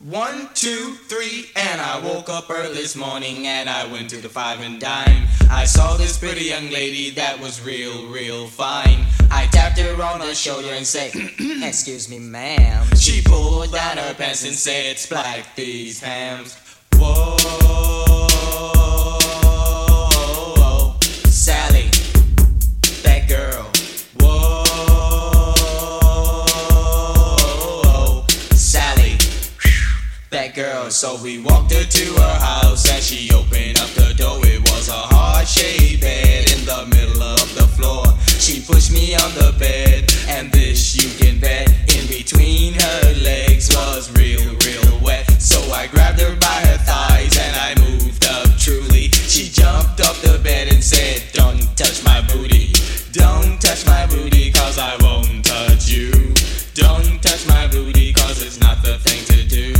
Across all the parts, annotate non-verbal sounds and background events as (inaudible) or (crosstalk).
One, two, three, and I woke up early this morning and I went to the five and dime. I saw this pretty young lady that was real, real fine. I tapped her on the shoulder and said, (clears throat) Excuse me, ma'am. She pulled down her pants and said, Splack these hams. Whoa, girl. So we walked her to her house and she opened up the door. It was a hard shaped bed in the middle of the floor. She pushed me on the bed and this you can bet in between her legs was real, real wet. So I grabbed her by her thighs and I moved up truly. She jumped off the bed and said, Don't touch my booty. Don't touch my booty cause I won't touch you. Don't touch my booty cause it's not the thing to do.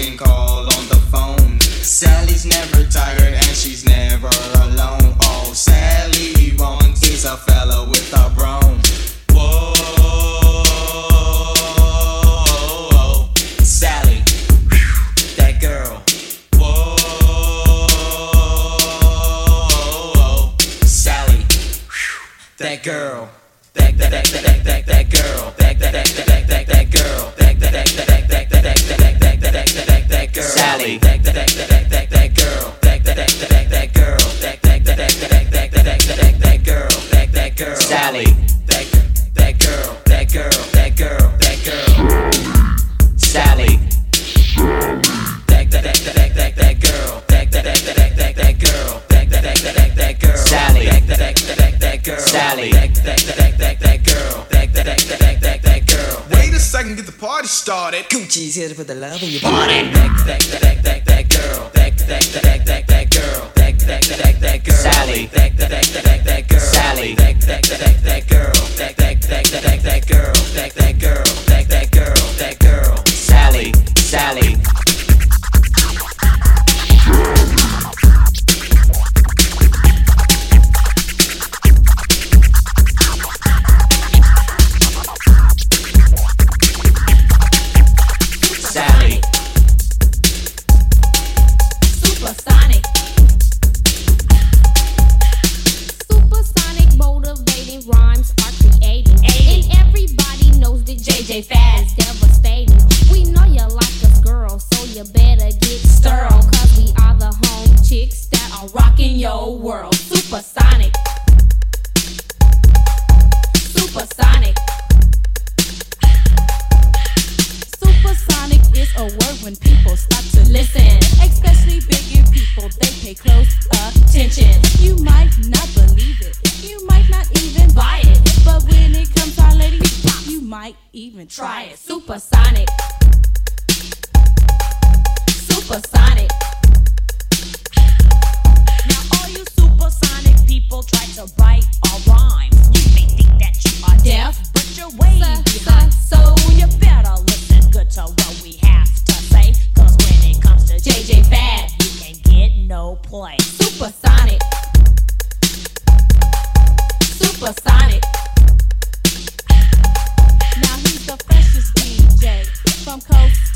Can call on the phone. Sally's never tired and she's never easier for the love of you. Put it close attention. You might not believe it, you might not even buy it. But when it comes to our lady, you might even try it. Supersonic. Supersonic. Now all you supersonic people try to bite our rhymes. You may think that you are deaf, but you're way behind. So you better listen good to what we have to say. Cause when it comes to JJ Fad, get no play. Supersonic. Supersonic. Now he's the freshest DJ from coast.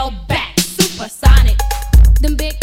held back. Supersonic. Them big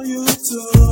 you soul.